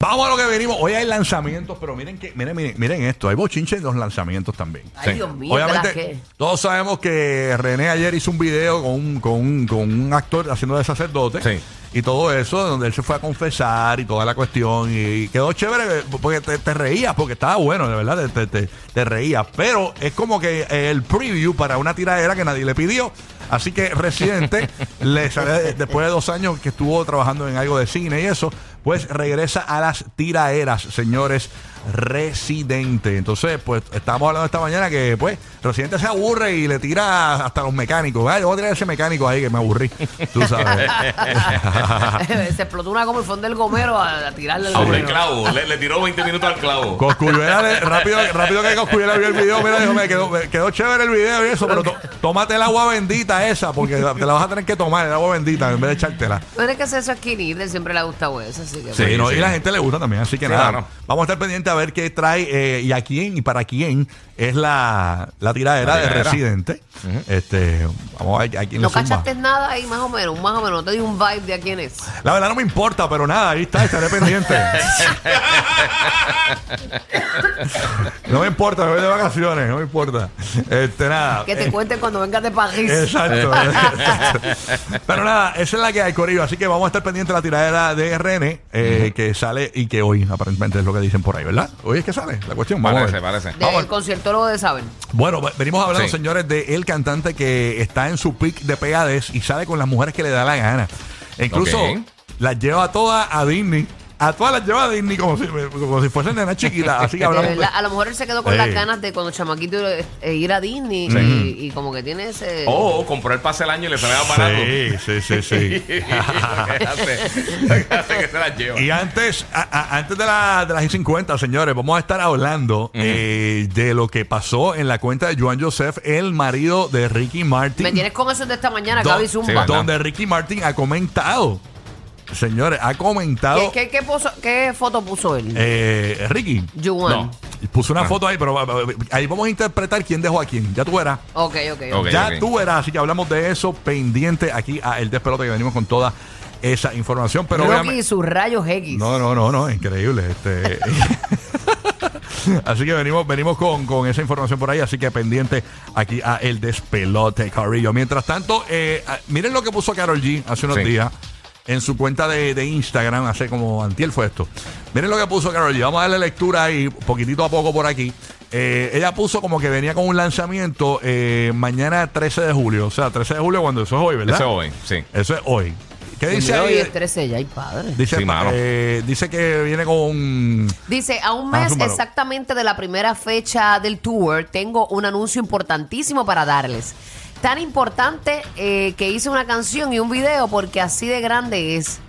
Vamos a lo que venimos. Hoy hay lanzamientos, pero miren que miren, miren, miren esto. Hay bochinches en los lanzamientos también. Ay, Dios mío, Obviamente, ¿verdad que? todos sabemos que René ayer hizo un video con un, con un, con un actor haciendo de sacerdote. Sí. Y todo eso, donde él se fue a confesar y toda la cuestión. Y, quedó chévere porque te, te reías, porque estaba bueno, de verdad, te, te, te reías. Pero es como que el preview para una tiradera que nadie le pidió. Así que Residente, le sale- después de dos años que estuvo trabajando en algo de cine y eso, pues regresa a las tiraderas, señores. Residente. Entonces, pues estábamos hablando esta mañana que, pues, Residente se aburre y le tira hasta los mecánicos. Ay, yo voy a tirar ese mecánico ahí que me aburrí. Tú sabes. Se explotó una como el fondo del gomero a, a tirarle el A un gomero. clavo. Le, le tiró 20 minutos al clavo. Coscuyuela, rápido, rápido que Coscuyuela vio el video, mira, dijo, me quedó, me quedó chévere el video y eso, pero to- tómate el agua bendita esa, porque te la vas a tener que tomar, el agua bendita, en vez de echártela. Bueno, es que hacer eso es siempre le ha gustado eso, así que Sí, no, sí. y la gente le gusta también, así que Sí, nada. claro. Vamos a estar pendientes a ver qué trae eh, y a quién y para quién es la, la tiradera La de tiradera. Residente. Este, vamos a ver a quién No zumba. cachaste nada ahí, más o menos, más o menos. No te di un vibe de a quién es. La verdad no me importa, pero nada, ahí está, estaré pendiente. no me importa, me voy de vacaciones, no me importa. Este, nada. Que te eh, cuente cuando vengas de París. Exacto. Pero nada, esa es la que hay, Corillo. Así que vamos a estar pendientes de la tiradera de RN eh, que sale y que hoy aparentemente es lo que dicen por ahí, ¿verdad? Hoy es que sale la cuestión. Vamos a Parece, parece. Del Vamos. conciertólogo de Saben. Bueno, venimos hablando, Sí. señores, de el cantante que está en su pick de pegadez y sale con las mujeres que le da la gana. E incluso las lleva todas a Disney. A todas las lleva a Disney como si, como si fuesen nenas chiquitas. Así que hablamos de- a lo mejor él se quedó con Ey. las ganas de cuando chamaquito eh, ir a Disney y, y como que tiene ese... O compró el pase el año y le sale más barato. Sí, sí, sí, sí. Que se lleva. Y antes, a- a- antes de, la, de las I-50, señores, vamos a estar hablando eh, de lo que pasó en la cuenta de Joan Joseph, el marido de Ricky Martin. Me tienes con eso de esta mañana, Do- Gaby Zumba. donde Ricky Martin ha comentado, señores, ha comentado ¿Qué, qué, qué, puso- qué foto puso él? eh, Ricky. Juan. No. Puso una foto ahí, pero ahí vamos a interpretar quién dejó a quién. Ya tú verás. Ok, ok. Ok. ya tú verás. Así que hablamos de eso pendiente aquí a El Despelote que venimos con toda esa información. Pero Rocky y sus rayos X. No, no, no, no, increíble. Este. así que venimos, venimos con, con esa información por ahí, así que pendiente aquí a el despelote, Carrillo. Mientras tanto, eh, ah, miren lo que puso Carol G hace unos Sí. días en su cuenta de, de Instagram, hace como antiel fue esto. Miren lo que puso Carol G. Vamos a darle lectura ahí, poquitito a poco por aquí. Eh, ella puso como que venía con un lanzamiento eh, mañana 13 de julio. O sea, 13 de julio cuando eso es hoy, ¿verdad? Eso es hoy, sí. Eso es hoy. ¿Qué dice Hoy ahí? es 13 ya, ay padre. Dice, Sí, eh, dice que viene con Dice, a un Ah, mes exactamente de la primera fecha del tour, tengo un anuncio importantísimo para darles. Tan importante eh, que hice una canción y un video porque así de grande es.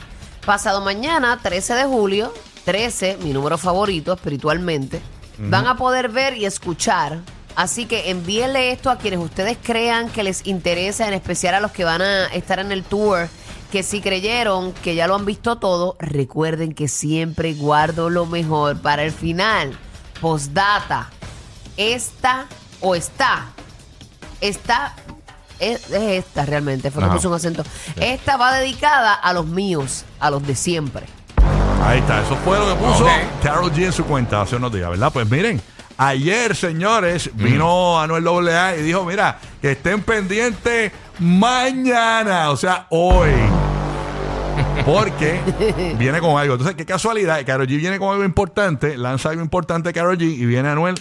Pasado mañana, 13 de julio, 13, mi número favorito espiritualmente, van a poder ver y escuchar. Así que envíenle esto a quienes ustedes crean que les interesa, en especial a los que van a estar en el tour que si creyeron que ya lo han visto todo, recuerden que siempre guardo lo mejor para el final. Postdata. Esta o está. Está. Es, es esta realmente, fue que Ajá. puse un acento. Esta va dedicada a los míos, a los de siempre. Ahí está, eso fue lo que puso Ok. Carol G en su cuenta hace unos días, ¿verdad? Pues miren, ayer, señores, vino Anuel AA y dijo, mira, que estén pendientes mañana, o sea, hoy. Porque viene con algo. Entonces, qué casualidad, Carol G viene con algo importante, lanza algo importante Carol G y viene Anuel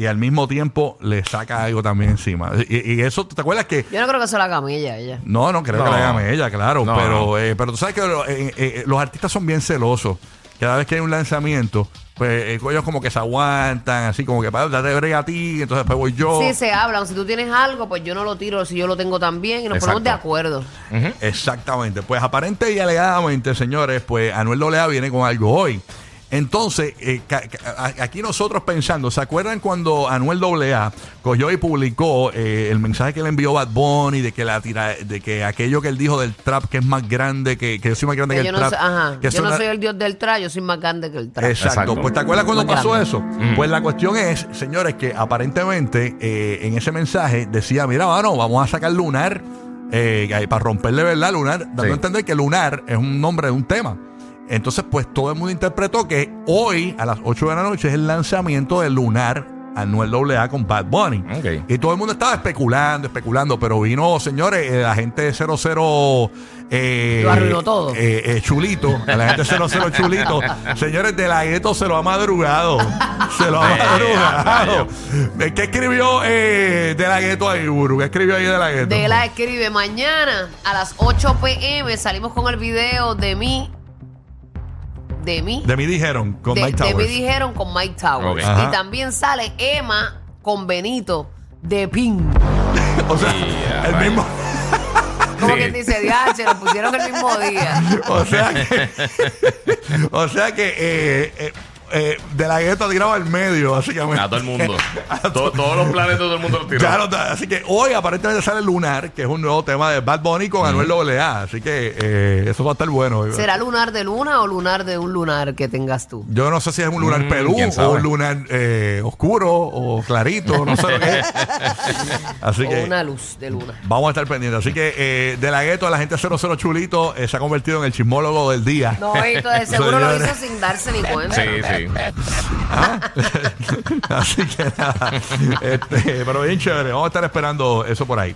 y al mismo tiempo le saca algo también encima. Y, y eso, ¿te acuerdas que Yo no creo que se la camilla ella. no, no creo No. que la llame ella, claro. No, pero, no. eh, pero tú sabes que lo- eh, eh, los artistas son bien celosos. Cada vez que hay un lanzamiento, pues eh, ellos como que se aguantan, así como que para date brega a ti, entonces después voy yo. Sí, se hablan. Si tú tienes algo, pues yo no lo tiro si yo lo tengo también y nos ponemos de acuerdo. Exactamente. Pues aparente y alegadamente, señores, pues Anuel Dolea viene con algo hoy. Entonces, eh, aquí nosotros pensando, ¿se acuerdan cuando Anuel AA cogió y publicó eh, el mensaje que le envió Bad Bunny de que la tira, de que aquello que él dijo del trap que es más grande, que, que yo soy más grande que, Que yo el no, trap? soy, ajá, que yo no soy el dios del tra, yo soy más grande que el tra. Exacto. Exacto. Pues te acuerdas cuando Más pasó grande. eso. Pues la cuestión es, señores, que aparentemente eh, en ese mensaje decía, mira, mano, vamos a sacar Lunar eh, para romperle, ¿verdad? Lunar, dando Sí. a entender que Lunar es un nombre de un tema. Entonces, pues todo el mundo interpretó que hoy, a las 8 de la noche, es el lanzamiento de Lunar Anuel AA con Bad Bunny. Y todo el mundo estaba especulando, especulando, pero vino, señores, eh, la gente de 00. Eh, Lo arruinó todo. eh, eh, chulito, la gente 00 Chulito. Señores, de la gueto se lo ha madrugado. Se lo ha madrugado. Eh, ¿Qué escribió eh, de la gueto ahí, Buru? ¿Qué escribió ahí de la gueto? De la escribe mañana a las 8 pm salimos con el video de mí. De mí. De mí dijeron, con de, Mike de mí Towers. dijeron con Mike Towers. Y también sale Emma con Benito de Pin. O sea, Yeah, el mismo. Como Sí. quien dice, diache, lo pusieron el mismo día. O sea que. o sea que. eh, eh, eh, de la gueto ha tirado al medio, básicamente. A todo el mundo. To- todos los planes de todo el mundo los tiró. Claro, así que hoy aparentemente sale Lunar, que es un nuevo tema de Bad Bunny con Anuel AA. Así que eh, eso va a estar bueno. ¿Será lunar de luna o lunar de un lunar que tengas tú? Yo no sé si es un lunar Mm, pelú o un lunar eh, oscuro o clarito, no sé lo que es. Así o que una luz de luna. vamos a estar pendientes. Así que eh, de la gueto a la gente 00 Chulito eh, se ha convertido en el chismólogo del día. No, y todo- seguro lo hizo sin darse ni cuenta. Sí, sí. Así que nada. Este, pero bien chévere. Vamos a estar esperando eso por ahí.